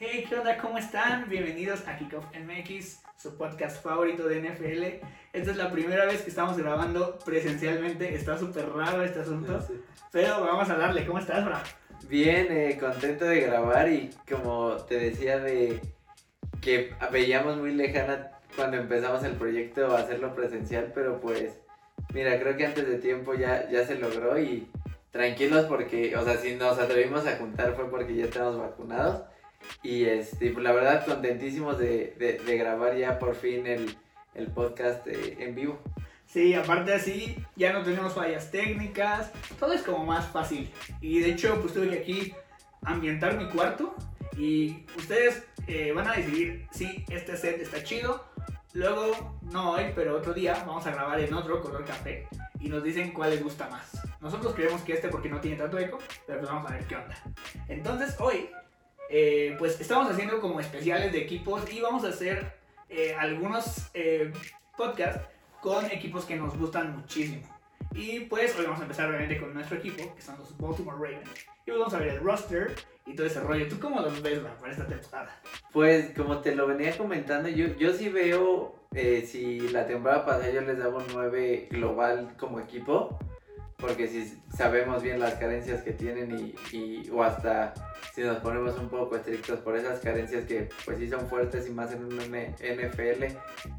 Hey, ¿qué onda? ¿Cómo están? Bienvenidos a Kickoff MX, su podcast favorito de NFL. Esta es la primera vez que estamos grabando presencialmente. Está súper raro este asunto, pero vamos a darle. ¿Cómo estás, Bra? Bien, eh, contento de grabar y como te decía de que veíamos muy lejana cuando empezamos el proyecto hacerlo presencial, pero pues mira, creo que antes de tiempo ya, ya se logró y tranquilos porque, o sea, si nos atrevimos a juntar fue porque ya estamos vacunados y este, pues, la verdad, contentísimos de, grabar ya por fin el, podcast eh, en vivo. Sí, aparte así, ya no tenemos fallas técnicas, todo es como más fácil. Y de hecho, pues tuve que aquí ambientar mi cuarto y ustedes eh, van a decidir si este set está chido. Luego, no hoy, pero otro día, vamos a grabar en otro color café y nos dicen cuál les gusta más. Nosotros creemos que este porque no tiene tanto eco, pero pues vamos a ver qué onda. Entonces, hoy eh, pues estamos haciendo como especiales de equipos y vamos a hacer eh, algunos eh, podcasts con equipos que nos gustan muchísimo. Y pues hoy vamos a empezar obviamente con nuestro equipo, que son los Baltimore Ravens. Y vamos a ver el roster y todo ese rollo. ¿Tú cómo los ves para esta temporada? Pues como te lo venía comentando, yo, yo sí veo, si la temporada pasada yo les daba un 9 global como equipo, porque si sabemos bien las carencias que tienen y, o hasta si nos ponemos un poco estrictos por esas carencias que pues sí son fuertes y más en un NFL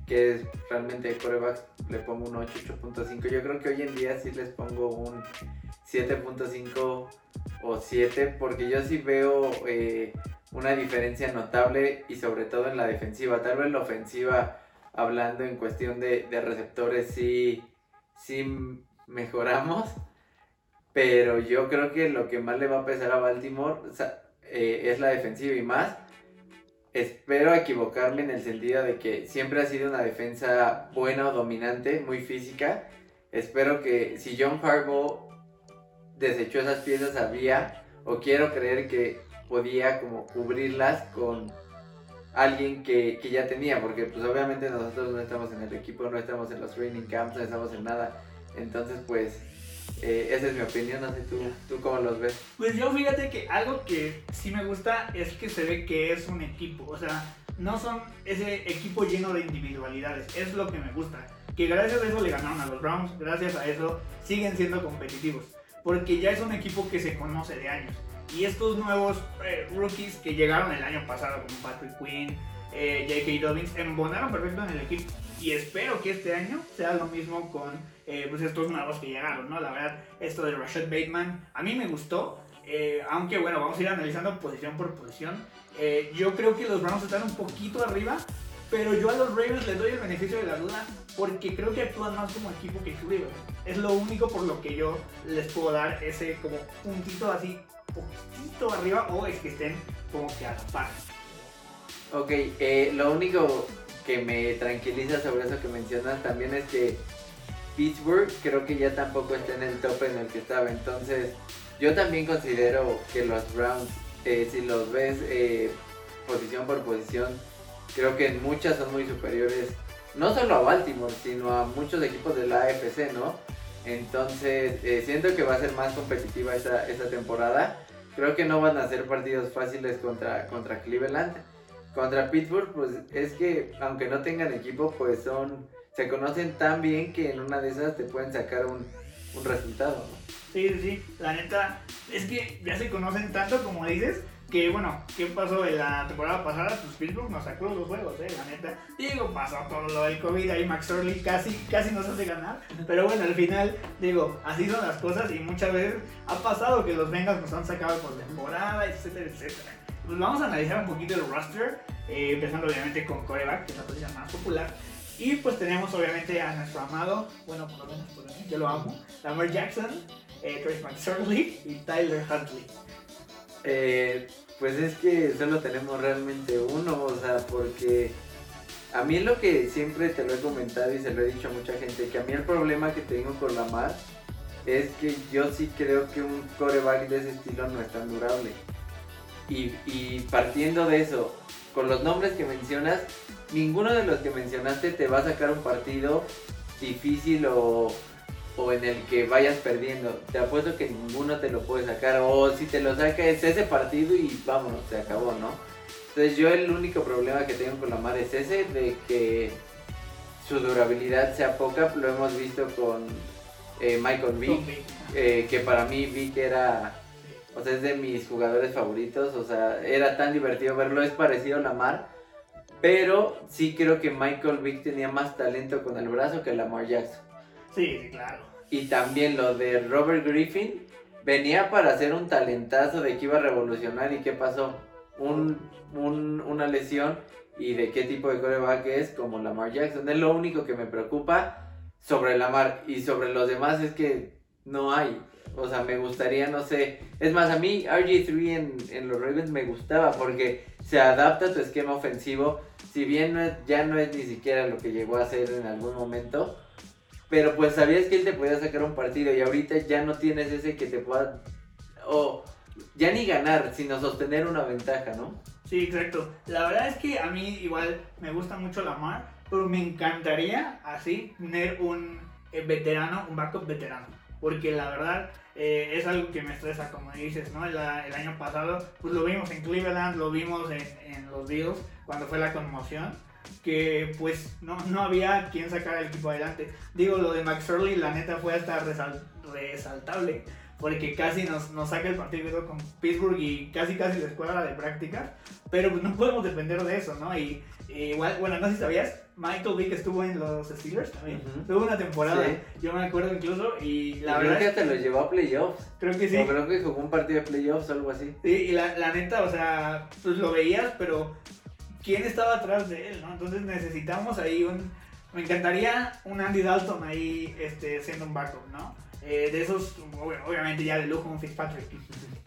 que es realmente corebacks le pongo un 8, 8.5 yo creo que hoy en día sí les pongo un 7.5 o 7 porque yo sí veo eh, una diferencia notable y sobre todo en la defensiva. Tal vez la ofensiva hablando en cuestión de, de receptores sí sí mejoramos, pero yo creo que lo que más le va a pesar a Baltimore eh, es la defensiva y más. Espero equivocarme en el sentido de que siempre ha sido una defensa buena o dominante, muy física. Espero que si John Harbaugh desechó esas piezas había o quiero creer que podía como cubrirlas con alguien que, que, ya tenía, porque pues obviamente nosotros no estamos en el equipo, no estamos en los training camps, no estamos en nada. Entonces, pues, eh, esa es mi opinión, no sé tú, tú cómo los ves. Pues yo fíjate que algo que sí me gusta es que se ve que es un equipo, o sea, no son ese equipo lleno de individualidades, es lo que me gusta. Que gracias a eso le ganaron a los Browns, gracias a eso siguen siendo competitivos, porque ya es un equipo que se conoce de años. Y estos nuevos eh, rookies que llegaron el año pasado, como Patrick Quinn, eh, J.K. Dobbins, embonaron perfecto en el equipo. Y espero que este año sea lo mismo con eh, pues estos nuevos que llegaron, ¿no? La verdad, esto de Rashad Bateman a mí me gustó. Eh, aunque bueno, vamos a ir analizando posición por posición. Eh, yo creo que los Browns están un poquito arriba, pero yo a los Ravens les doy el beneficio de la duda porque creo que actúan más como equipo que Cleveland. Es lo único por lo que yo les puedo dar ese como puntito así, poquito arriba o es que estén como que a la par. Ok, lo único que me tranquiliza sobre eso que mencionas también es que Pittsburgh creo que ya tampoco está en el top en el que estaba. Entonces, yo también considero que los Browns, eh, si los ves eh, posición por posición, creo que en muchas son muy superiores, no solo a Baltimore, sino a muchos equipos de la AFC, ¿no? Entonces, eh, siento que va a ser más competitiva esta temporada. Creo que no van a ser partidos fáciles contra, contra Cleveland. Contra Pittsburgh, pues es que aunque no tengan equipo, pues son, se conocen tan bien que en una de esas te pueden sacar un, un resultado, ¿no? Sí, sí, la neta, es que ya se conocen tanto como dices, que bueno, ¿qué pasó en la temporada pasada? Pues Pittsburgh nos sacó los juegos, eh, la neta. Digo, pasó todo lo del COVID ahí, Max Orley casi, casi nos hace ganar. Pero bueno, al final, digo, así son las cosas y muchas veces ha pasado que los Bengals nos han sacado por temporada, etcétera, etcétera. Pues vamos a analizar un poquito el roster, eh, empezando obviamente con coreback, que es la posición más popular. Y pues tenemos obviamente a nuestro amado, bueno, por lo menos por mí, yo lo amo, Lamar Jackson, eh, Trace McSorley y Tyler Huntley. Eh, pues es que solo tenemos realmente uno, o sea, porque a mí lo que siempre te lo he comentado y se lo he dicho a mucha gente, que a mí el problema que tengo con Lamar es que yo sí creo que un coreback de ese estilo no es tan durable. Y, partiendo de eso, con los nombres que mencionas, ninguno de los que mencionaste te va a sacar un partido difícil o, en el que vayas perdiendo. Te apuesto que ninguno te lo puede sacar. O si te lo saca es ese partido y vámonos, se acabó, ¿no? Entonces yo el único problema que tengo con Lamar es ese, de que su durabilidad sea poca. Lo hemos visto con eh, Michael Vick, eh, que para mí Vick era, o sea, es de mis jugadores favoritos. O sea, era tan divertido verlo, es parecido a Lamar. Pero sí creo que Michael Vick tenía más talento con el brazo que Lamar Jackson. Sí, sí, claro. Y también lo de Robert Griffin, venía para hacer un talentazo de que iba a revolucionar y qué pasó. Un, un, una lesión y de qué tipo de coreback es como Lamar Jackson. Es lo único que me preocupa sobre Lamar y sobre los demás es que no hay. O sea, me gustaría, no sé. Es más, a mí RG3 en, en los Ravens me gustaba porque se adapta a tu esquema ofensivo. Si bien no es, ya no es ni siquiera lo que llegó a ser en algún momento. Pero pues sabías que él te podía sacar un partido y ahorita ya no tienes ese que te pueda... O ya ni ganar, sino sostener una ventaja, ¿no? Sí, exacto. La verdad es que a mí igual me gusta mucho Lamar, pero me encantaría así tener un eh, veterano, un backup veterano. Porque la verdad eh, es algo que me estresa, como dices, ¿no? El, el, año pasado, pues lo vimos en Cleveland, lo vimos en, en los Bills, cuando fue la conmoción, que pues no, no había quien sacar el equipo adelante. Digo, lo de Max Early, la neta fue hasta resal, resaltable, porque casi nos, nos saca el partido con Pittsburgh y casi casi la escuadra de prácticas, pero pues no podemos depender de eso, ¿no? Y, y igual, bueno, no sé si sabías, Michael Vick estuvo en los Steelers también. Uh -huh. Tuvo una temporada, sí. yo me acuerdo incluso, y la y verdad. Creo que hasta lo llevó a playoffs. Creo que sí. O creo que jugó un partido de playoffs o algo así. Sí, y la, la neta, o sea, pues lo veías, pero ¿quién estaba atrás de él, no? Entonces necesitamos ahí un. Me encantaría un Andy Dalton ahí este, siendo un backup, ¿no? Eh, de esos, obviamente ya de lujo, un Fitzpatrick.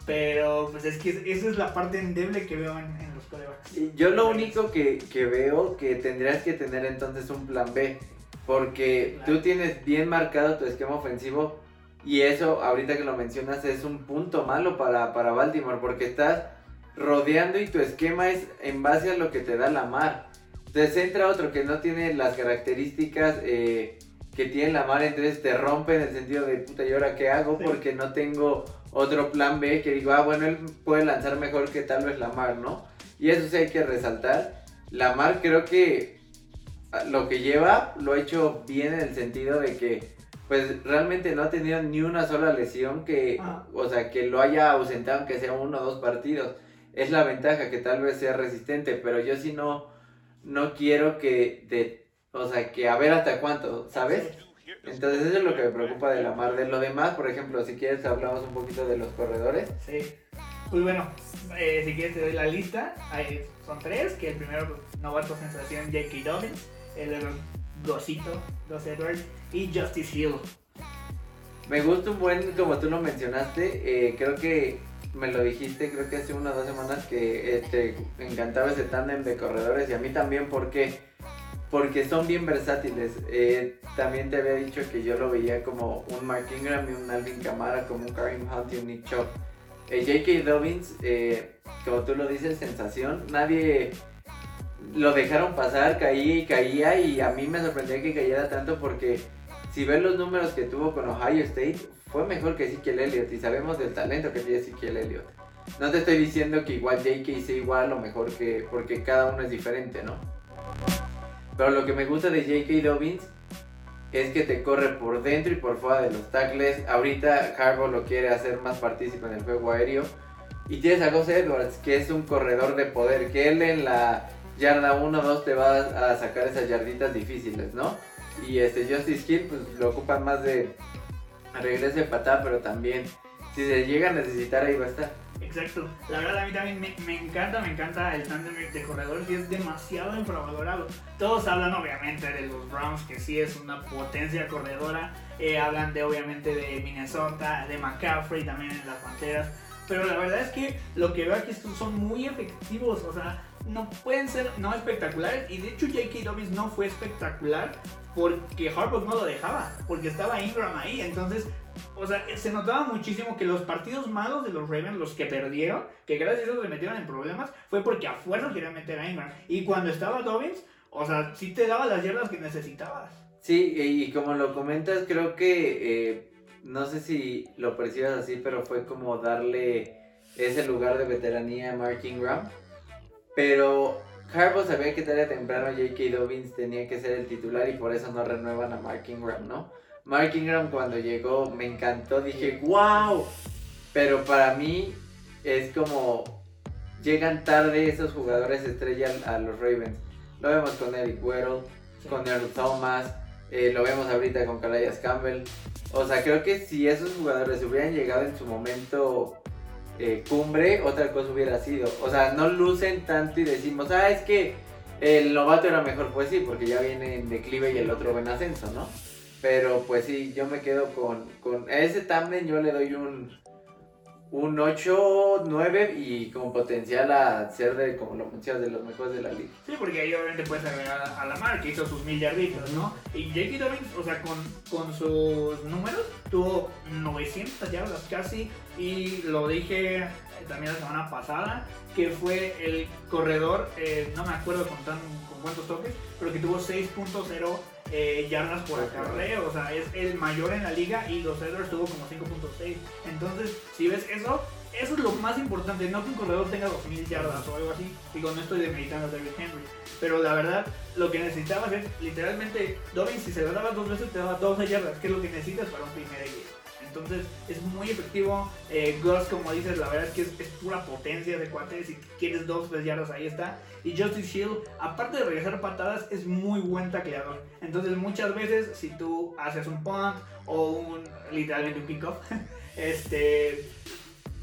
Pero pues es que esa es la parte endeble que veo en, en los corebacks. Yo lo único que, que, veo que tendrías que tener entonces un plan B. Porque claro. tú tienes bien marcado tu esquema ofensivo. Y eso, ahorita que lo mencionas, es un punto malo para, para Baltimore. Porque estás rodeando y tu esquema es en base a lo que te da la mar. Entonces entra otro que no tiene las características eh, que tiene la mar, entonces te rompe en el sentido de puta, ¿y ahora qué hago? Sí. Porque no tengo otro plan B que digo, ah, bueno, él puede lanzar mejor que tal vez la mar, ¿no? Y eso sí hay que resaltar. La mar creo que lo que lleva lo ha hecho bien en el sentido de que pues realmente no ha tenido ni una sola lesión que, ah. o sea, que lo haya ausentado aunque sea uno o dos partidos es la ventaja que tal vez sea resistente, pero yo sí no, no quiero que, de, o sea, que a ver hasta cuánto, ¿sabes? Entonces eso es lo que me preocupa de la mar. De lo demás, por ejemplo, si quieres hablamos un poquito de los corredores. Sí. Pues bueno, eh, si quieres te doy la lista. Hay, son tres, que el primero, novato sensación, J.K. Dobbins, el Gosito, Gus Edwards y Justice Hill. Me gusta un buen, como tú lo mencionaste, eh, creo que me lo dijiste, creo que hace unas dos semanas que eh, te encantaba ese tándem de corredores y a mí también, ¿por qué? Porque son bien versátiles. Eh, también te había dicho que yo lo veía como un Mark Ingram y un Alvin Kamara, como un Karim Hunt y un Nick Chubb. Eh, J.K. Dobbins, como tú lo dices, sensación. Nadie lo dejaron pasar, caía y caía y a mí me sorprendía que cayera tanto porque si ves los números que tuvo con Ohio State, fue mejor que Ezekiel Elliott y sabemos del talento que tiene Ezekiel Elliott. No te estoy diciendo que igual J.K. sea igual o mejor que. porque cada uno es diferente, ¿no? Pero lo que me gusta de J.K. Dobbins es que te corre por dentro y por fuera de los tackles. Ahorita Harbaugh lo quiere hacer más partícipe en el juego aéreo. Y tienes a Gus Edwards, que es un corredor de poder, que él en la yarda 1 2 te va a sacar esas yarditas difíciles, ¿no? Y este Justice Hill, pues lo ocupan más de regrese de patada, pero también si se llega a necesitar ahí va a estar. Exacto, la verdad a mí también me, me encanta, me encanta el tándem de corredores y es demasiado infravalorado. Todos hablan obviamente de los Browns, que sí es una potencia corredora, eh, hablan de obviamente de Minnesota, de McCaffrey también en las Panteras, pero la verdad es que lo que veo aquí son muy efectivos, o sea, no pueden ser no espectaculares y de hecho J.K. Dobbins no fue espectacular porque Harbaugh no lo dejaba, porque estaba Ingram ahí, entonces, o sea, se notaba muchísimo que los partidos malos de los Ravens, los que perdieron, que gracias a eso se metieron en problemas, fue porque a fuerza querían meter a Ingram, y cuando estaba Dobbins, o sea, sí te daba las yardas que necesitabas. Sí, y como lo comentas, creo que, eh, no sé si lo percibas así, pero fue como darle ese lugar de veteranía a Mark Ingram Pero Harbaugh sabía que tarde temprano J.K. Dobbins tenía que ser el titular y por eso no renuevan a Mark Ingram, ¿no? Mark Ingram cuando llegó me encantó, dije, wow. Pero para mí es como llegan tarde esos jugadores estrella a los Ravens. Lo vemos con Eric Weddle, con Earl Thomas, eh, lo vemos ahorita con Calais Campbell. O sea, creo que si esos jugadores hubieran llegado en su momento eh, cumbre, otra cosa hubiera sido. O sea, no lucen tanto y decimos, ah, es que el novato era mejor, pues sí, porque ya viene en declive y el otro en ascenso, ¿no? Pero pues sí, yo me quedo con, con ese Tamden, yo le doy un un 8, 9 y con potencial a ser de, como lo mencionas, de los mejores de la liga. Sí, porque ahí obviamente puedes agregar a la mar que hizo sus millarditos, ¿no? Y J.K. Dobbins, o sea, con, con sus números, tuvo 900 yardas casi y lo dije también la semana pasada, que fue el corredor, eh, no me acuerdo con, tan, con cuántos toques, pero que tuvo 6.0 eh, yardas por acarreo, o sea, es el mayor en la liga y los Edwards tuvo como 5.6. Entonces, si ves eso, eso es lo más importante, no que un corredor tenga 2000 yardas o algo así. Digo, no estoy demeritando a David Henry, pero la verdad, lo que necesitabas es literalmente, Dobbins, si se lo dabas dos veces, te daba 12 yardas, que es lo que necesitas para un primer entonces es muy efectivo. Eh, como dices, la verdad es que es, pura potencia de cuates. Si quieres dos, tres yardas, ahí está. Y Justice Hill, aparte de regresar patadas, es muy buen tacleador. Entonces muchas veces, si tú haces un punt o un literalmente un kickoff, este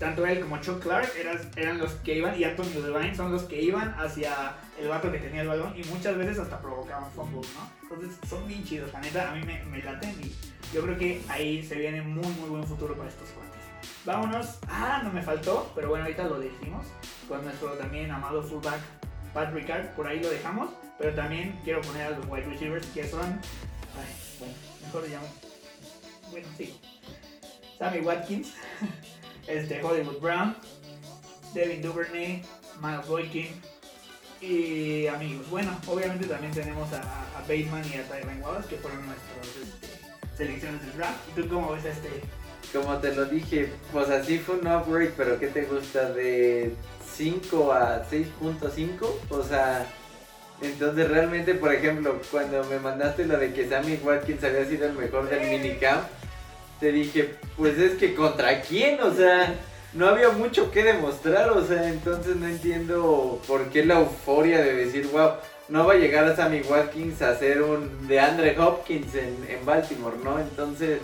tanto él como Chuck Clark eran, eran los que iban y Anthony Devine son los que iban hacia el vato que tenía el balón y muchas veces hasta provocaban fumbles, ¿no? Entonces son bien chidos, la neta, a mí me, me laten y yo creo que ahí se viene muy muy buen futuro para estos cuantes. Vámonos, ah, no me faltó, pero bueno, ahorita lo decimos, con nuestro también amado fullback Pat Ricard, por ahí lo dejamos, pero también quiero poner a los wide receivers que son, ay, bueno, mejor llamo, bueno, sí, Sammy Watkins. este, Hollywood Brown, Devin Duvernay, Miles Boykin y amigos. Bueno, obviamente también tenemos a, Bateman y a Tyron Wallace que fueron nuestras este, selecciones del draft. ¿Y tú cómo ves este? Como te lo dije, pues así fue un upgrade, pero ¿qué te gusta? De 5 a 6.5, o sea... Entonces realmente, por ejemplo, cuando me mandaste lo de que Sammy Watkins había sido el mejor del minicamp, te dije, pues es que contra quién, o sea, no había mucho que demostrar, o sea, entonces no entiendo por qué la euforia de decir, wow, no va a llegar a Sammy Watkins a ser un de Andre Hopkins en, en Baltimore, ¿no? Entonces,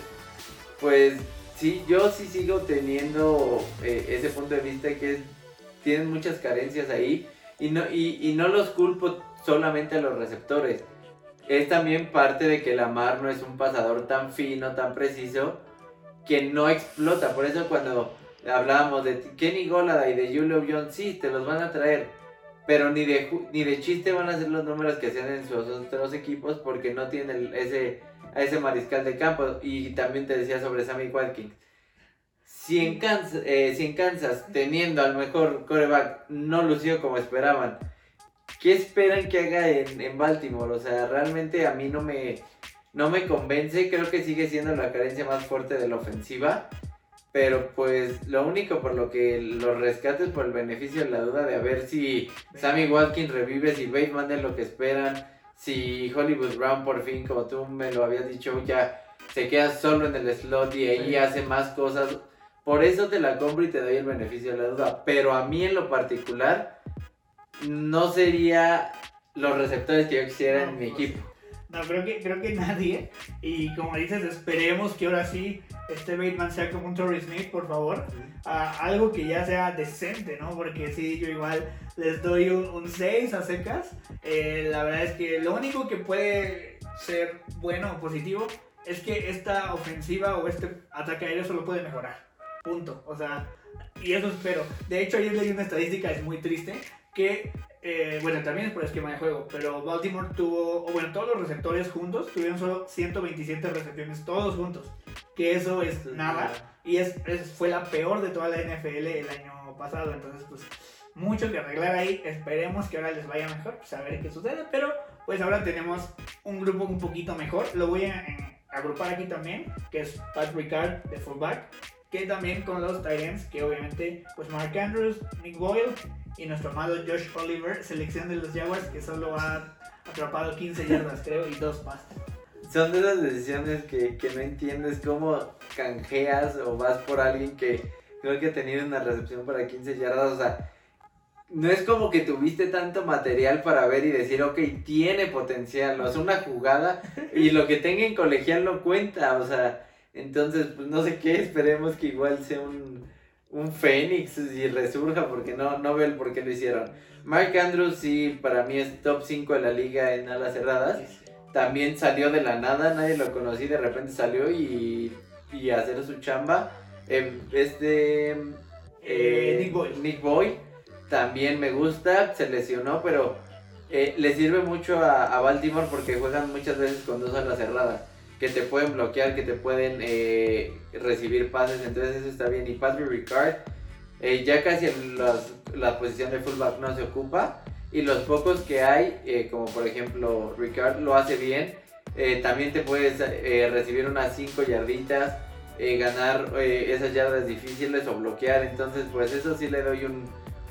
pues sí, yo sí sigo teniendo eh, ese punto de vista que tienen muchas carencias ahí y no, y, y no los culpo solamente a los receptores. Es también parte de que Lamar no es un pasador tan fino, tan preciso, que no explota. Por eso cuando hablábamos de Kenny Golada y de Julio Jones, sí, te los van a traer. Pero ni de, ni de chiste van a ser los números que hacen en sus otros equipos porque no tienen ese, ese mariscal de campo. Y también te decía sobre Sammy Watkins. Si en, Kansas, eh, si en Kansas, teniendo al mejor coreback, no lució como esperaban, ¿qué esperan que haga en, en Baltimore? O sea, realmente a mí no me, no me convence, creo que sigue siendo la carencia más fuerte de la ofensiva. Pero pues lo único por lo que los rescates por el beneficio de la duda de a ver si Sammy Watkins revive, si Bateman es lo que esperan, si Hollywood Brown por fin, como tú me lo habías dicho, ya se queda solo en el slot y ahí hace más cosas. Por eso te la compro y te doy el beneficio de la duda. Pero a mí en lo particular no sería los receptores que yo quisiera en mi equipo. No, creo que, creo que nadie. Y como dices, esperemos que ahora sí este Bateman sea como un Torrey Smith, por favor. algo que ya sea decente, ¿no? Porque sí, yo igual les doy un, 6 a secas. Eh, la verdad es que lo único que puede ser bueno o positivo es que esta ofensiva o este ataque aéreo solo puede mejorar. Punto. O sea, y eso espero. De hecho, ayer leí una estadística, es muy triste, que eh, bueno, también es por esquema de juego, pero Baltimore tuvo, o bueno, todos los receptores juntos tuvieron solo 127 recepciones, todos juntos, que eso es nada, y es, fue la peor de toda la NFL el año pasado, entonces pues mucho que arreglar ahí, esperemos que ahora les vaya mejor, pues a ver qué sucede, pero pues ahora tenemos un grupo un poquito mejor, lo voy a, agrupar aquí también, que es Pat Ricard de fullback, que también con los Titans, que obviamente pues Mark Andrews, Nick Boyle y nuestro amado Josh Oliver, selección de los Jaguars, que solo ha atrapado 15 yardas, creo, y dos pases. Son de esas decisiones que, que no entiendes cómo canjeas o vas por alguien que creo que ha tenido una recepción para 15 yardas, o sea, no es como que tuviste tanto material para ver y decir, ok, tiene potencial, o sea, una jugada y lo que tenga en colegial no cuenta, o sea, entonces, pues no sé qué, esperemos que igual sea un, un Fénix y resurja, porque no, no veo el por qué lo hicieron. Mark Andrews sí, para mí es top 5 de la liga en alas cerradas. También salió de la nada, nadie lo conocí, de repente salió y, y hacer su chamba. Eh, este... Eh, Nick Boy. Nick Boy también me gusta, se lesionó, pero eh, le sirve mucho a, a, Baltimore porque juegan muchas veces con dos alas cerradas, que te pueden bloquear, que te pueden eh, recibir pases, entonces eso está bien. Y Patrick Ricard, eh, ya casi en las, la posición de fullback no se ocupa, y los pocos que hay, eh, como por ejemplo Ricard lo hace bien, también te puedes recibir unas 5 yarditas. ganar esas yardas difíciles o bloquear, entonces pues eso sí le doy un,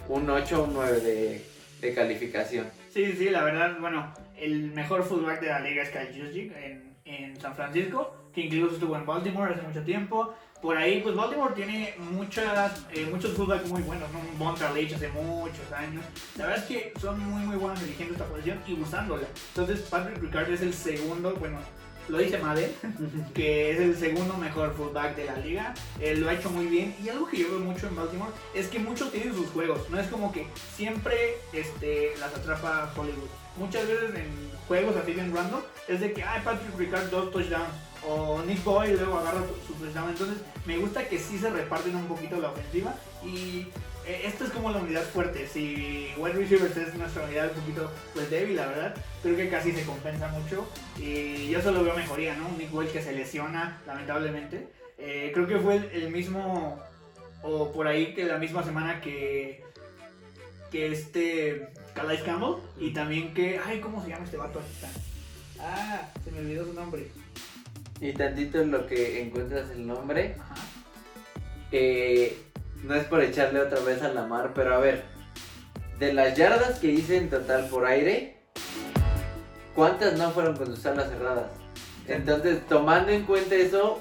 un 8 o un 9 de, de, calificación. Sí, sí, la verdad, bueno, el mejor fullback de la liga es Kyle Juszczyk en, en, San Francisco, que incluso estuvo en Baltimore hace mucho tiempo. Por ahí, pues Baltimore tiene muchas, eh, muchos fullbacks muy buenos, ¿no? Von Leach hace muchos años. La verdad es que son muy, muy buenos eligiendo esta posición y usándola. Entonces, Patrick Ricard es el segundo, bueno, lo dice Madden, que es el segundo mejor fullback de la liga. Él lo ha hecho muy bien. Y algo que yo veo mucho en Baltimore es que muchos tienen sus juegos. No es como que siempre este, las atrapa Hollywood. Muchas veces en juegos así bien random es de que, ay, Patrick Ricard dos touchdowns. O Nick Boy luego agarra su touchdown. Entonces me gusta que sí se reparten un poquito la ofensiva. Y esto es como la unidad fuerte. Si wide receivers es nuestra unidad un poquito pues débil, la verdad, creo que casi se compensa mucho. Y yo solo veo mejoría, ¿no? Nick Welch que se lesiona, lamentablemente. Eh, creo que fue el, el, mismo, o por ahí que la misma semana que, que este Calais Campbell. Y también que, ay, ¿cómo se llama este vato? Ah, se me olvidó su nombre. Y tantito en lo que encuentras el nombre. Ajá. Eh, no es por echarle otra vez a la mar, pero a ver, de las yardas que hice en total por aire, ¿cuántas no fueron con sus alas cerradas? Entonces, tomando en cuenta eso,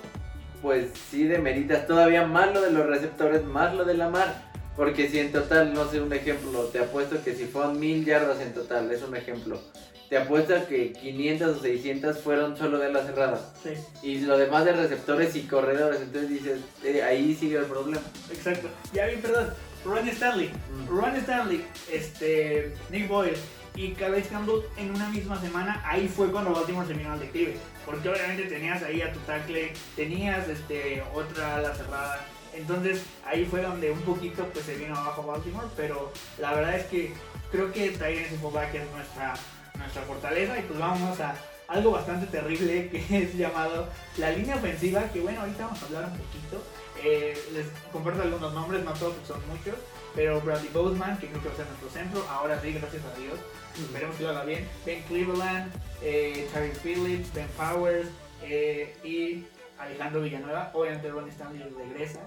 pues sí demeritas todavía más lo de los receptores, más lo de la mar. Porque si en total, no sé, un ejemplo, te apuesto que si fueron mil yardas en total, es un ejemplo. Te apuesto que 500 o 600 fueron solo de las cerradas. Sí. Y lo demás de receptores y corredores. Entonces dices, eh, ahí sigue el problema. Exacto. Ya bien, perdón. Ron Stanley. Mm. Ron Stanley, este, Nick Boyle y Calais Campbell en una misma semana, ahí fue cuando Baltimore se vino al declive. Porque obviamente tenías ahí a tu tackle, tenías este, otra ala cerrada. Entonces ahí fue donde un poquito pues se vino abajo Baltimore, pero la verdad es que creo que Tyrese Fullback es nuestra, nuestra fortaleza y pues vamos a algo bastante terrible que es llamado la línea ofensiva, que bueno, ahorita vamos a hablar un poquito. Eh, les comparto algunos nombres, no todos son muchos, pero Bradley Boseman, que creo que va a ser nuestro centro, ahora sí, gracias a Dios, esperemos que lo haga bien. Ben Cleveland, eh, Terry Phillips, Ben Powers eh, y Alejandro Villanueva, obviamente Ron Stanley regresa.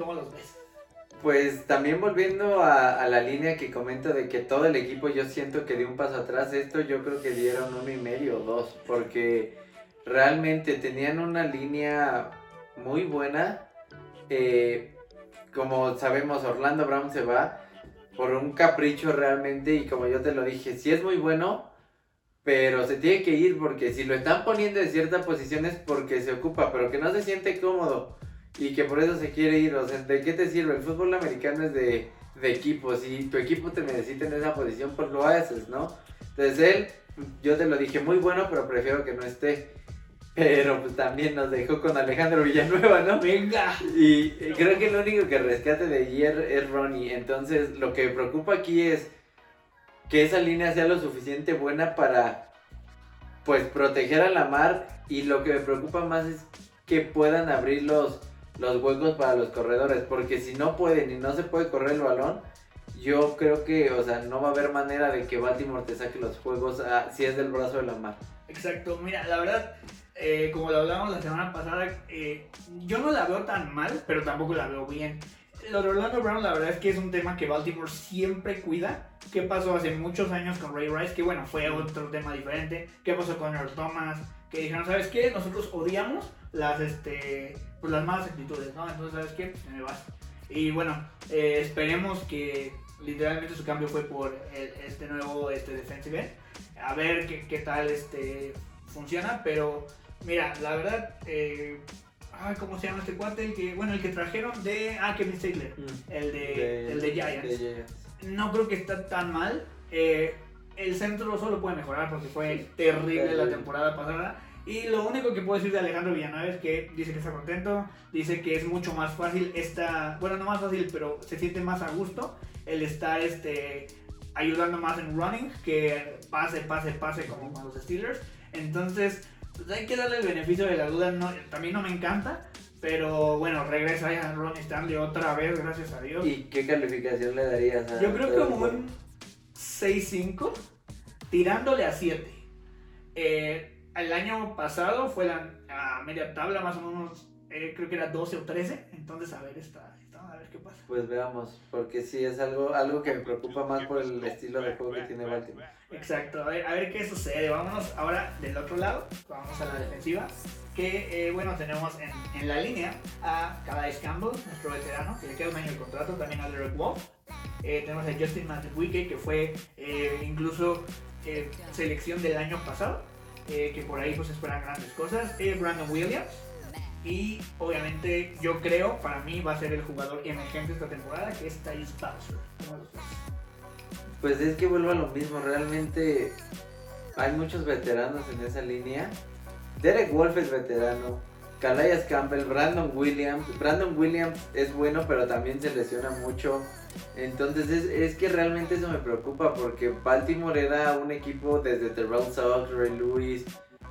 ¿Y cómo los ves? Pues también volviendo a, a, la línea que comento de que todo el equipo yo siento que dio un paso atrás, esto yo creo que dieron uno y medio o dos, porque realmente tenían una línea muy buena. Eh, como sabemos, Orlando Brown se va por un capricho realmente y como yo te lo dije, sí es muy bueno, pero se tiene que ir porque si lo están poniendo en cierta posición es porque se ocupa, pero que no se siente cómodo y que por eso se quiere ir. O sea, ¿de qué te sirve? El fútbol americano es de, de equipo. Si tu equipo te necesita en esa posición, pues lo haces, ¿no? Entonces él, yo te lo dije, muy bueno, pero prefiero que no esté. Pero pues también nos dejó con Alejandro Villanueva, ¿no? Venga. Y creo que lo único que rescate de ayer es Ronnie. Entonces lo que me preocupa aquí es que esa línea sea lo suficiente buena para pues proteger a la mar. Y lo que me preocupa más es que puedan abrir los, los huecos para los corredores, porque si no pueden y no se puede correr el balón, yo creo que, o sea, no va a haber manera de que Baltimore te saque los juegos a, si es del brazo de la mar. Exacto, mira, la verdad, eh, como lo hablamos la semana pasada, eh, yo no la veo tan mal, pero tampoco la veo bien. Lo de Orlando Brown, la verdad es que es un tema que Baltimore siempre cuida. ¿Qué pasó hace muchos años con Ray Rice? Que bueno, fue otro tema diferente. ¿Qué pasó con Earl Thomas? Que dijeron, ¿sabes qué? Nosotros odiamos las, este, pues las malas actitudes, ¿no? Entonces, ¿sabes qué? Se me vas. Y bueno, eh, esperemos que literalmente su cambio fue por el- este nuevo este, defensive end. A ver qué, qué tal este, funciona, pero mira, la verdad, eh, ay, ¿cómo se llama este cuate? El que, bueno, el que trajeron de, ah, Kevin Stigler, el de, el de Giants. de Giants. No creo que está tan mal. Eh, el centro solo puede mejorar porque fue terrible la terrible. temporada pasada. Y lo único que puedo decir de Alejandro Villanueva es que dice que está contento, dice que es mucho más fácil esta, bueno, no más fácil, pero se siente más a gusto el estar este, ayudando más en running que pase, pase, pase como con los Steelers. Entonces, pues hay que darle el beneficio de la duda. No, también no me encanta, pero bueno, regresa ya Ronnie Stanley otra vez, gracias a Dios. ¿Y qué calificación le darías a Yo creo que como un 6-5, tirándole a 7. Eh, el año pasado fue la a media tabla, más o menos, eh, creo que era 12 o 13. Entonces, a ver, está, está- a ver qué pasa. Pues veamos, porque sí es algo, algo que me preocupa más por el estilo de juego que tiene Baltimore. Exacto, a ver, a ver qué sucede. Vámonos ahora del otro lado, vamos a la defensiva. Que eh, bueno, tenemos en, en la línea a Calais Campbell, nuestro veterano, que le queda un año de contrato, también a Derek Wolf. Eh, tenemos a Justin Madubuike, que fue eh, incluso eh, selección del año pasado, eh, que por ahí pues esperan grandes cosas. Eh, Brandon Williams. Y obviamente yo creo, para mí va a ser el jugador emergente esta temporada, que es Thais Bowser. Pues es que vuelvo a lo mismo, realmente hay muchos veteranos en esa línea. Derek Wolf es veterano, Calais Campbell, Brandon Williams. Brandon Williams es bueno, pero también se lesiona mucho. Entonces es, es que realmente eso me preocupa porque Baltimore era un equipo desde Terrell Suggs, Ray Lewis,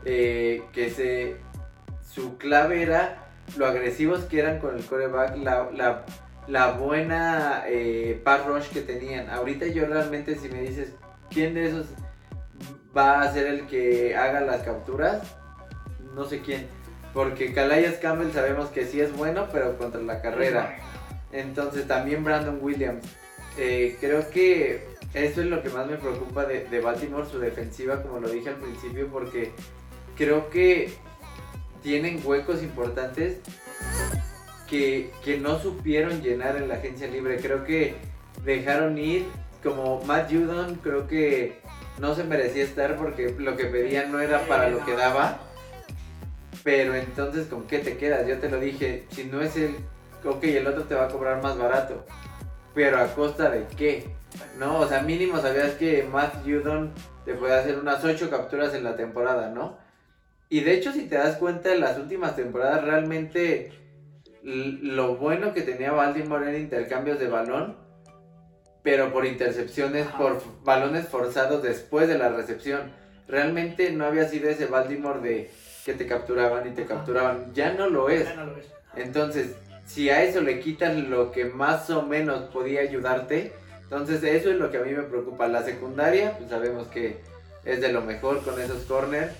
eh, que se, su clave era lo agresivos que eran con el coreback, la, la la buena eh, pass rush que tenían. Ahorita yo realmente si me dices quién de esos va a ser el que haga las capturas, no sé quién. Porque Calais Campbell sabemos que sí es bueno, pero contra la carrera. Entonces también Brandon Williams. Eh, creo que eso es lo que más me preocupa de, de Baltimore, su defensiva, como lo dije al principio, porque creo que tienen huecos importantes que, que no supieron llenar en la agencia libre. Creo que dejaron ir como Matt Judon, creo que no se merecía estar porque lo que pedían no era para lo que daba. Pero entonces, ¿con qué te quedas? Yo te lo dije, si no es el, ok, el otro te va a cobrar más barato. Pero a costa de qué? No, o sea, mínimo sabías que Matt Judon te puede hacer unas 8 capturas en la temporada, ¿no? Y de hecho, si te das cuenta, en las últimas temporadas realmente lo bueno que tenía Baltimore era intercambios de balón, pero por intercepciones, Ajá. por balones forzados después de la recepción. Realmente no había sido ese Baltimore de que te capturaban y te Ajá. capturaban. Ya no lo es. Ya no lo ves. Entonces, si a eso le quitas lo que más o menos podía ayudarte, entonces eso es lo que a mí me preocupa. La secundaria, pues sabemos que es de lo mejor con esos corners,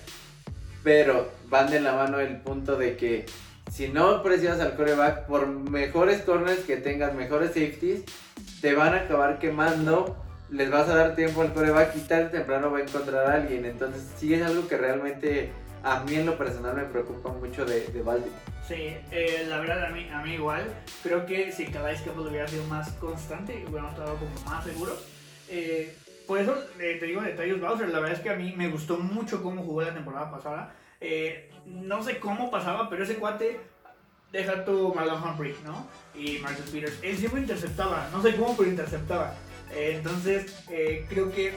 pero van de la mano el punto de que si no presionas al coreback, por mejores corners que tengas, mejores safeties, te van a acabar quemando. Les vas a dar tiempo al coreback y tarde o temprano va a encontrar a alguien. Entonces, sí es algo que realmente a mí en lo personal me preocupa mucho de, de Baltimore. Sí, eh, la verdad a mí, a mí igual. Creo que si Calais Campbell hubiera sido más constante hubiéramos estado como más seguros. eh, por eso eh, te digo de Tyus Bowser. La verdad es que a mí me gustó mucho cómo jugó la temporada pasada. Eh, no sé cómo pasaba, pero ese cuate deja tu Marlon Humphrey, ¿no? Y Marcus Peters. Él siempre interceptaba. No sé cómo, pero interceptaba. Eh, entonces, eh, creo que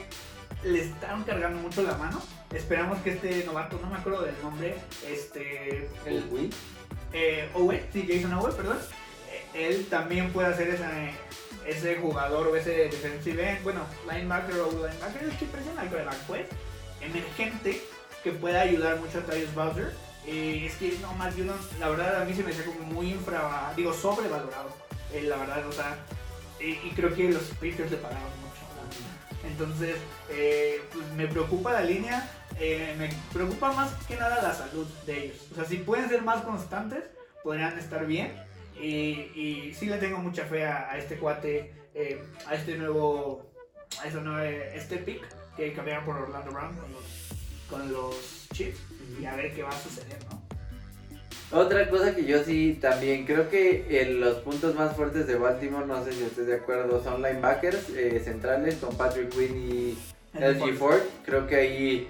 le están cargando mucho la mano. Esperamos que este novato, no me acuerdo del nombre, este, el, Uy. eh, Owe, sí, Jason Owe, perdón, él también puede hacer ese, ese jugador o ese defensive end, bueno, linebacker o linebacker, es que presiona al coreback, pues, emergente, que pueda ayudar mucho a Tyus Bowser. Eh, es que no, Matt Judon, la verdad a mí se me hace como muy infra, digo, sobrevalorado, eh, la verdad, o sea, y, y creo que los Patriots le pagaron mucho. Entonces, eh, pues me preocupa la línea, eh, me preocupa más que nada la salud de ellos. O sea, si pueden ser más constantes, podrían estar bien. Y, y sí le tengo mucha fe a, a este cuate, eh, a este nuevo, a este, nuevo, este pick que cambiaron por Orlando Brown con los, con los Chiefs. Y a ver qué va a suceder, ¿no? Otra cosa que yo sí también creo que en los puntos más fuertes de Baltimore, no sé si estés de acuerdo, son linebackers eh, centrales con Patrick Quinn y LG Ford. Creo que ahí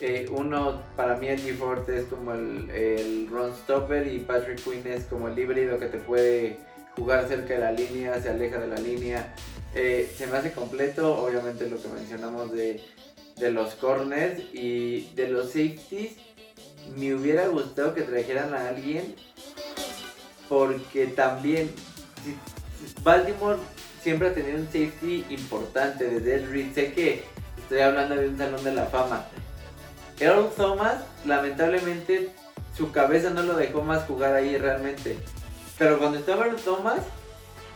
eh, uno, para mí LG Ford es como el, el run stopper y Patrick Quinn es como el híbrido que te puede jugar cerca de la línea, se aleja de la línea. Eh, se me hace completo, obviamente lo que mencionamos de, de los corners y de los safeties me hubiera gustado que trajeran a alguien porque también Baltimore siempre ha tenido un safety importante desde el Reed. Sé que estoy hablando de un salón de la fama. Earl Thomas, lamentablemente, su cabeza no lo dejó más jugar ahí realmente. Pero cuando estaba Earl Thomas,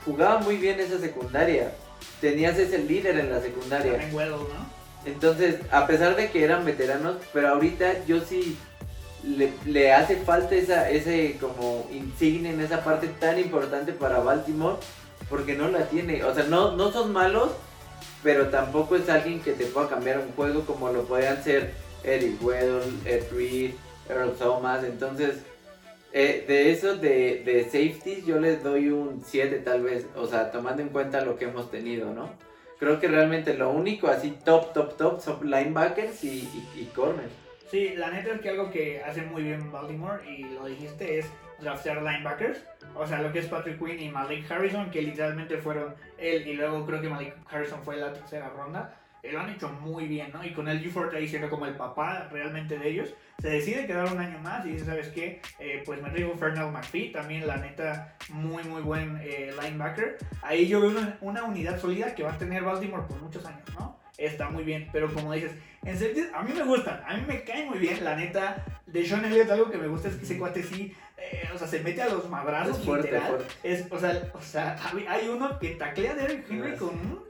jugaba muy bien esa secundaria. Tenías ese líder en la secundaria. Entonces, a pesar de que eran veteranos, pero ahorita yo sí le, hace falta esa, ese como insignia en esa parte tan importante para Baltimore porque no la tiene. O sea, no, no son malos, pero tampoco es alguien que te pueda cambiar un juego como lo podían ser Eric Weddle, Ed Reed, Earl Thomas. Entonces, eh, de eso de, de safeties yo les doy un 7 tal vez. O sea, tomando en cuenta lo que hemos tenido, ¿no? Creo que realmente lo único así top, top, top son linebackers y, y, y corners. Sí, la neta es que algo que hace muy bien Baltimore, y lo dijiste, es draftear linebackers. O sea, lo que es Patrick Quinn y Malik Harrison, que literalmente fueron él, y luego creo que Malik Harrison fue la tercera ronda. Lo han hecho muy bien, ¿no? Y con el Gifford ahí siendo como el papá realmente de ellos, se decide quedar un año más y dice, ¿sabes qué? Eh, pues me traigo Fernald McPhee, también la neta, muy, muy buen eh, linebacker. Ahí yo veo una, una unidad sólida que va a tener Baltimore por muchos años, ¿no? está muy bien. Pero como dices, en serio, a mí me gustan, a mí me cae muy bien. La neta, de Sean Elliott, algo que me gusta es que ese cuate sí, eh, o sea, se mete a los madrazos. Es fuerte, fuerte. Es, o sea, o sea, hay uno que taclea a Derek Henry con un,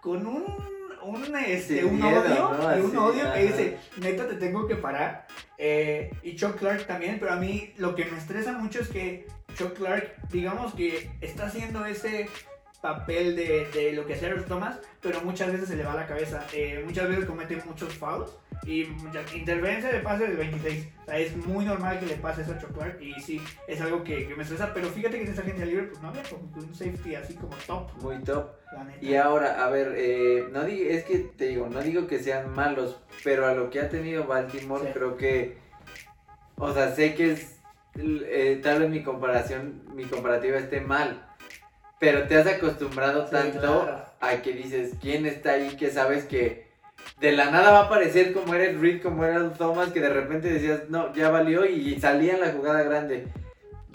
con un un, este, un odio, un odio que dice, neta te tengo que parar. Eh, y Chuck Clark también, pero a mí lo que me estresa mucho es que Chuck Clark, digamos que está haciendo ese papel de, de lo que hacía Earl Thomas, pero muchas veces se le va la cabeza. Eh, muchas veces comete muchos fouls y intervencia de pase de 26. O sea, es muy normal que le pase eso a Chuck Clark y sí, es algo que, que me estresa. Pero fíjate que en esa agencia libre, pues no había como un safety así como top. Muy top. Y ahora, a ver, eh, no digo, es que te digo, no digo que sean malos, pero a lo que ha tenido Baltimore, creo que, o sea, sé que es, eh, tal vez mi comparación, mi comparativa esté mal pero te has acostumbrado tanto a que dices, ¿quién está ahí? Que sabes que de la nada va a aparecer como era el Reed, como era el Thomas, que de repente decías, no, ya valió y salía en la jugada grande.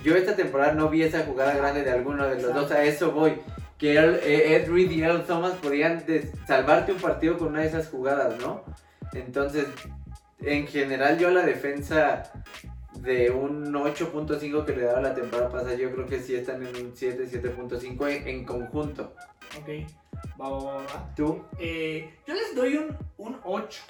Yo esta temporada no vi esa jugada grande de alguno de los dos, a eso voy. Que eh, Ed Reed y Earl Thomas podrían salvarte un partido con una de esas jugadas, ¿no? Entonces, en general yo la defensa de un 8.5 que le daba la temporada pasada, yo creo que sí están en un 7, 7.5 en, conjunto. Ok, va, va, va. ¿Tú? Eh, yo les doy un, un 8,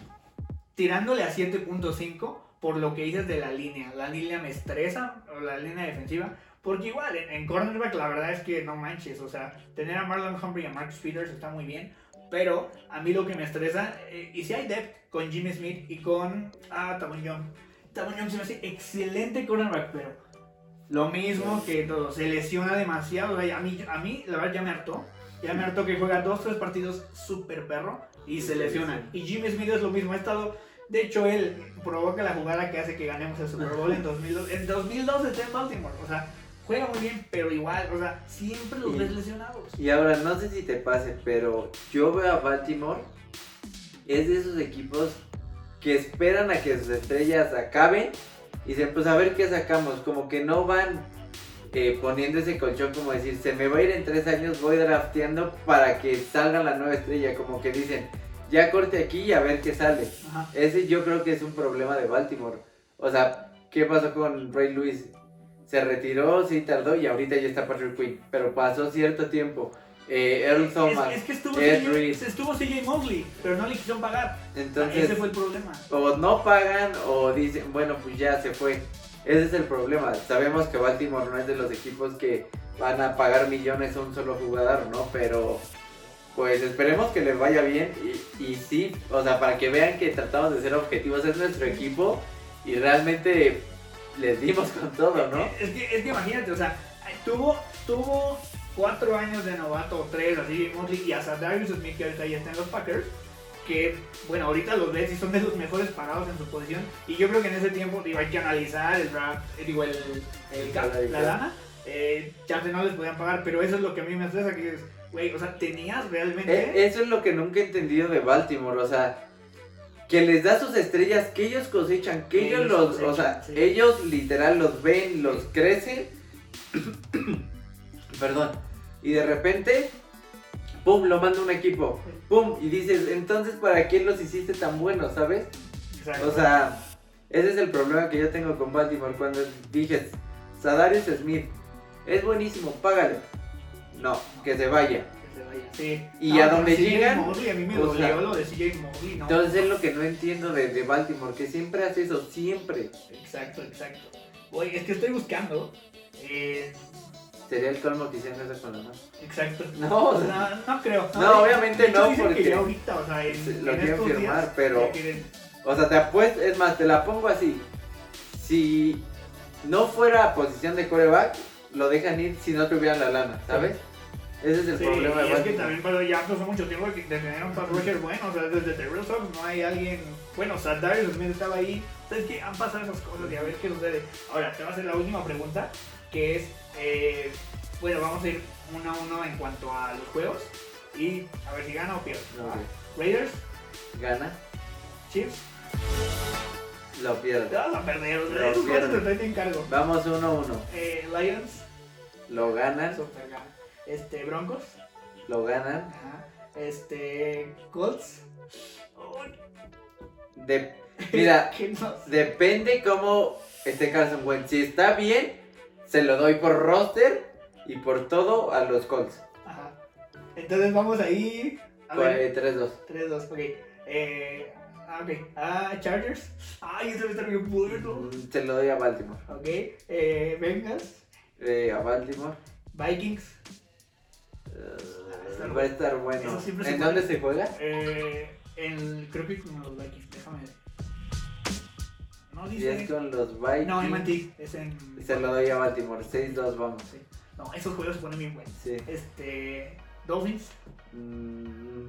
tirándole a 7.5 por lo que dices de la línea. La línea me estresa, o la línea defensiva. Porque igual, en, cornerback la verdad es que no manches. O sea, tener a Marlon Humphrey y a Marcus Peters está muy bien. Pero a mí lo que me estresa, eh, y si hay depth con Jimmy Smith y con ah, Young Se me hace excelente cornerback, pero lo mismo que todo, se lesiona demasiado. a, mí, a mí, la verdad, ya me hartó. Ya me hartó que juega dos, tres partidos súper perro y se lesiona. Y Jimmy Smith es lo mismo, ha estado. De hecho, él provoca la jugada que hace que ganemos el Super Bowl en 2002. En 2012 está en Baltimore. O sea, juega muy bien, pero igual, o sea, siempre los ves lesionados. Y ahora, no sé si te pase, pero yo veo a Baltimore. Es de esos equipos que esperan a que sus estrellas acaben y dicen, pues a ver qué sacamos. Como que no van eh, poniendo ese colchón como decir, se me va a ir en tres años, voy drafteando para que salga la nueva estrella. Como que dicen, ya corte aquí y a ver qué sale. Ese yo creo que es un problema de Baltimore. O sea, ¿qué pasó con Ray Lewis? Se retiró, sí tardó y ahorita ya está Patrick Quinn. Pero pasó cierto tiempo eh, Earl Thomas, es, que estuvo, CJ, estuvo CJ Mosley, pero no le quisieron pagar. Entonces, ese fue el problema. O no pagan o dicen, bueno, pues ya se fue. Ese es el problema. Sabemos que Baltimore no es de los equipos que van a pagar millones a un solo jugador, ¿no? Pero pues esperemos que les vaya bien y, y sí, o sea, para que vean que tratamos de ser objetivos, es nuestro equipo y realmente les dimos con todo, ¿no? Es que, es que imagínate, o sea, tuvo, tuvo cuatro años de novato, o tres, así, Motley, y hasta Darius Smith, que ahorita ya está en los Packers, que, bueno, ahorita los ves y son de los mejores pagados en su posición, y yo creo que en ese tiempo, digo, hay que analizar el draft, eh, digo, el, el cap, la lana, eh, ya no les podían pagar, pero eso es lo que a mí me estresa, que es, güey, o sea, tenías realmente... E- eso es lo que nunca he entendido de Baltimore, o sea, que les da sus estrellas, que ellos cosechan, que Que ellos ellos los, cosechan, o sea, sí. ellos literal los ven, los crecen, perdón, y de repente, pum, lo manda un equipo, pum, y dices, entonces, ¿para qué los hiciste tan buenos, sabes? Exacto. O sea, ese es el problema que yo tengo con Baltimore, cuando dije, Sadarius Smith, es buenísimo, págale. No, que se vaya. Que se vaya, sí. Y a donde llegan, Mosley, a mí me o dolió sea, lo de CJ Mosley, ¿no? Entonces es lo que no entiendo de, de Baltimore, que siempre hace eso, siempre. Exacto, exacto. Oye, es que estoy buscando. Eh, Sería el colmo que hicieran eso con la mano. exacto. No, o sea, sea, no creo. No, obviamente no, porque que ya ahorita, o sea, en, se- lo en quieren firmar, días pero- quieren- o sea, te apuesto, es más, te la pongo así. Si no fuera posición de coreback, lo dejan ir si no tuvieran la lana, ¿sabes? Ese es el Sí, problema de y es que también pasó, ya pasó mucho tiempo de tener un pass rusher bueno, o sea, desde Terrell Suggs no hay alguien, bueno, o sea, Darius Smith estaba ahí, o sea, es que han pasado esas cosas y a ver qué sucede. Ahora, te voy a hacer la última pregunta, que es, eh, bueno, vamos a ir uno a uno en cuanto a los juegos, y a ver si gana o pierde. Raiders, Gana, Chiefs, lo te pierde. vas a perder, Lo sea, esos pierde. cuatro te traen en cargo. Vamos 1-1. Eh, Lions, Lo ganan, super gana. Este, Broncos, lo ganan. ajá. este, Colts, De, mira, no sé. Depende cómo esté Carson Wentz. Si está bien, se lo doy por roster y por todo a los Colts. Ajá. Entonces vamos ahí. A ver, Pues, 3-2. 3-2, ok. Eh, ah, ok. Ah, Chargers. Ay, ese va a estar bien bueno. Mm, Se lo doy a Baltimore. Ok. Eh, Bengals. Eh, a Baltimore. Vikings. Eh, va a estar bueno. ¿En dónde se juega? Eh, en, creo que con los Vikings. Déjame ver. No Si es dice. con los Vikings. No, en Mantic. Es en. Se lo doy a Baltimore. 6-2 vamos. Sí. No, esos juegos se ponen bien buenos. Sí. Este. Dolphins. Mm,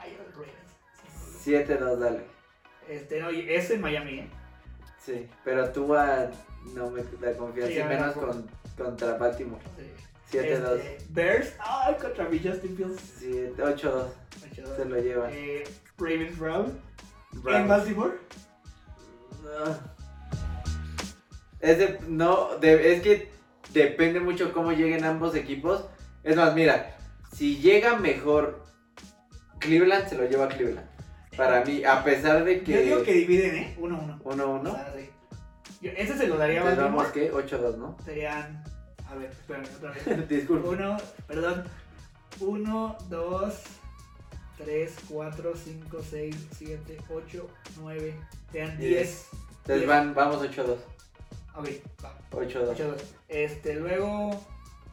Ay, Ravens. 7-2, dale. Este, no, y es en Miami, ¿eh? Sí. Pero tú a... no me da confianza. Sí, y menos con, contra Baltimore. Sí. 7-2. Este, Bears, ay, contra Justin Fields. 7, 8-2. Se lo llevan. Eh, Ravens Brown. En. Baltimore. No. Es, de- no, de- es que depende mucho cómo lleguen ambos equipos. Es más, mira, si llega mejor Cleveland, se lo lleva Cleveland. Para mí, a pesar de que. Yo digo que dividen, ¿eh? 1-1. 1-1. O sea, sí. Yo- ese se lo daría a Baltimore. que 8-2, ¿no? Serían. A ver, espérame otra vez. Disculpa. Uno, perdón. 1, 2, 3, 4, 5, 6, 7, 8, 9. Serían 10. Diez. Entonces van, vamos 8-2. Ok, va. 8-2. 8, 2. Este, luego.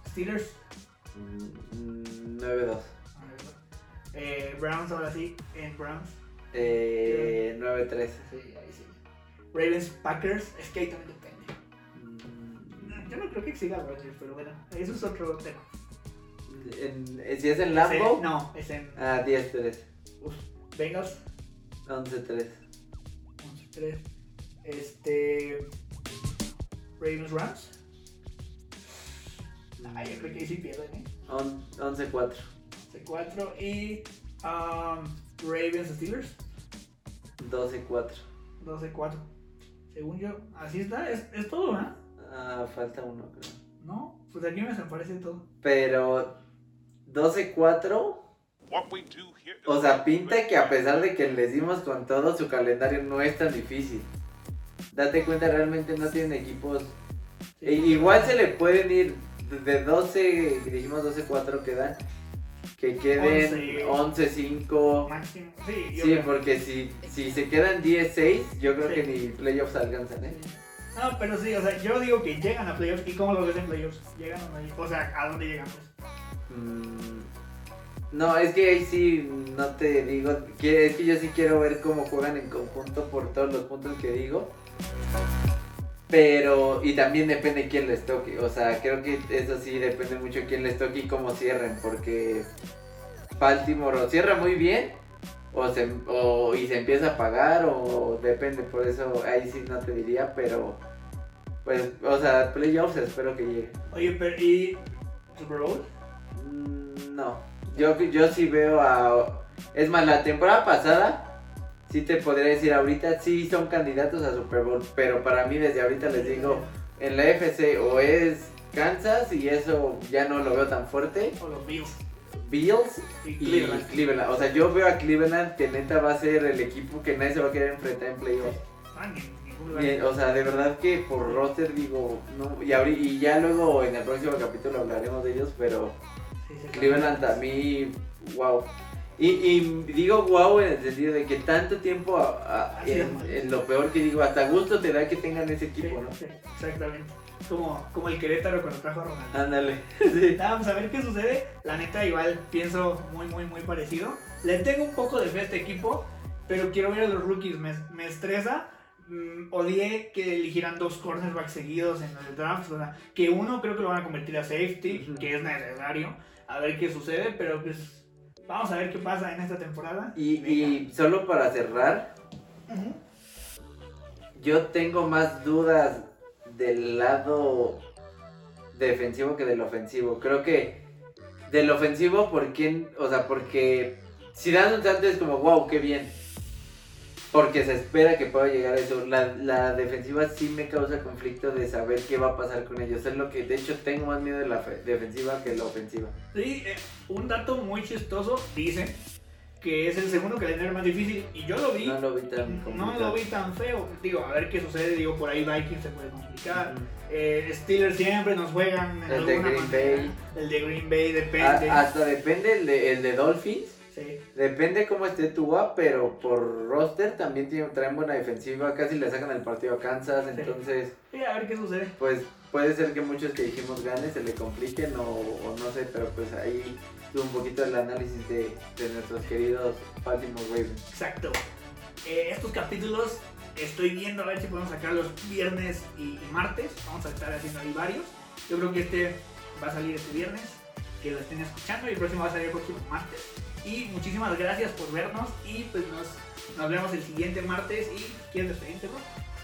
Steelers. Mm, 9-2. A ver, Eh, Browns, ahora sí, en Browns. Eh, 9-3. Sí, ahí sí. Ravens, Packers, es que ahí también depende. Mm, Yo no creo que siga Rodgers, pero bueno, eso es otro tema. En- eh, si es en Es Lambo, en- no, es en ah, 10-3. uf, Bengals, 11-3. 11-3. Este. Ravens, Rams. Ay, yo creo que ahí sí pierden, ¿eh? On- 11-4. 4 y. um, Ravens, Steelers, 12-4. 12-4. Según yo, así está, es, es todo, ¿ah? Ah, falta uno, creo. No, pues aquí me desaparece todo. Pero 12-4. What we do here O sea, pinta que a pesar de que les dimos con todo, su calendario no es tan difícil. Date cuenta, realmente no tienen equipos. E- igual se le pueden ir de 12, dijimos 12-4 quedan. Que queden 11-5. Máximo. Sí, Sí, porque si, si se quedan 10-6, yo creo Sí. que ni playoffs alcanzan, ¿eh? No, pero sí, o sea, yo digo que llegan a playoffs. ¿Y cómo lo ves en playoffs? ¿Llegan o? O sea, ¿a dónde llegan? Pues? Mm, No, es que ahí sí no te digo. Es que yo sí quiero ver cómo juegan en conjunto por todos los puntos que digo. Pero, y también depende quién les toque. O sea, creo que eso sí depende mucho quién les toque y cómo cierren. Porque Baltimore o cierra muy bien. O, se, o y se empieza a pagar. O depende. Por eso ahí sí no te diría. Pero, pues, o sea, playoffs espero que llegue. Oye, pero ¿y Super Bowl? Mm, No, yo, yo sí veo a... Es más, la temporada pasada, sí te podría decir ahorita, sí son candidatos a Super Bowl, pero para mí desde ahorita les digo, en la FC o es Kansas y eso ya no lo veo tan fuerte, O los Bills. Bills Y y Cleveland. Cleveland. O sea, yo veo a Cleveland que neta va a ser el equipo que nadie se va a querer enfrentar en playoffs. Ah, ni- en ningún lugar. Y, O sea, de verdad que por roster digo, no, y, ahori- y ya luego en el próximo capítulo hablaremos de ellos, pero... Sí, sí, sí. Cleveland a mí, wow. Y, y digo wow en el sentido de que tanto tiempo a- a- en, en lo peor que digo, hasta gusto te da que tengan ese Sí, equipo, ¿no? sí, exactamente. Como, como el Querétaro cuando trajo a Ronaldo. Ándale. Sí. Vamos a ver qué sucede. La neta, igual pienso muy, muy, muy parecido. Le tengo un poco de fe a este equipo, pero quiero ver a los rookies. Me, me estresa. Mm, odié que eligieran dos cornerbacks seguidos en el draft. O sea, que uno creo que lo van a convertir a safety, que es necesario. A ver qué sucede, pero pues vamos a ver qué pasa en esta temporada. Y, y solo para cerrar, yo tengo más dudas del lado defensivo que del ofensivo. Creo que del ofensivo, ¿por quién? O sea, porque si dan un salto es como, wow, qué bien. Porque se espera que pueda llegar a eso. La, la defensiva sí me causa conflicto de saber qué va a pasar con ellos. Es lo que, de hecho, tengo más miedo de la fe- defensiva que de la ofensiva. Sí, eh, un dato muy chistoso dice que es el segundo calendario más difícil y yo lo vi. No lo vi tan No complicado. lo vi tan feo. Digo, a ver qué sucede. Digo, por ahí Vikings se puede complicar. Eh, Steelers siempre nos juegan en El de Green manera. Bay. El de Green Bay depende. A- hasta depende el de, el de Dolphins. Depende cómo esté Tua, pero por roster también tiene, traen buena defensiva. Casi le sacan el partido a Kansas. Sí. Entonces, Sí, a ver qué sucede. pues puede ser que muchos que dijimos ganes se le compliquen o, o no sé, pero pues ahí tuvo un poquito el análisis de, de nuestros queridos Baltimore Ravens. Exacto. Eh, estos capítulos estoy viendo a ver si podemos sacar los viernes y, y martes. Vamos a estar haciendo ahí varios. Yo creo que este va a salir este viernes, que lo estén escuchando, y el próximo va a salir el próximo martes. Y muchísimas gracias por vernos y pues nos, nos vemos el siguiente martes. ¿Y quieres despedirte, bro?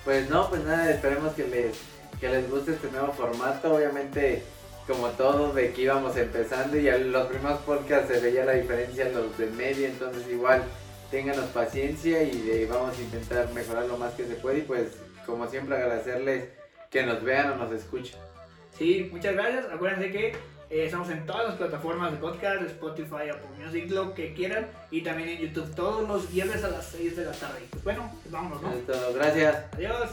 Pues no, pues nada, esperemos que les, que les guste este nuevo formato. Obviamente, como todo, de que íbamos empezando y en los primeros podcasts se veía la diferencia en los de media, entonces igual ténganos paciencia y de- vamos a intentar mejorar lo más que se puede y pues como siempre agradecerles que nos vean o nos escuchen. Sí, muchas gracias. Acuérdense que eh, estamos en todas las plataformas de podcast, Spotify, Apple Music, lo que quieran. Y también en YouTube todos los viernes a las 6 de la tarde. Bueno, pues vámonos, ¿no? Todo, gracias. Adiós.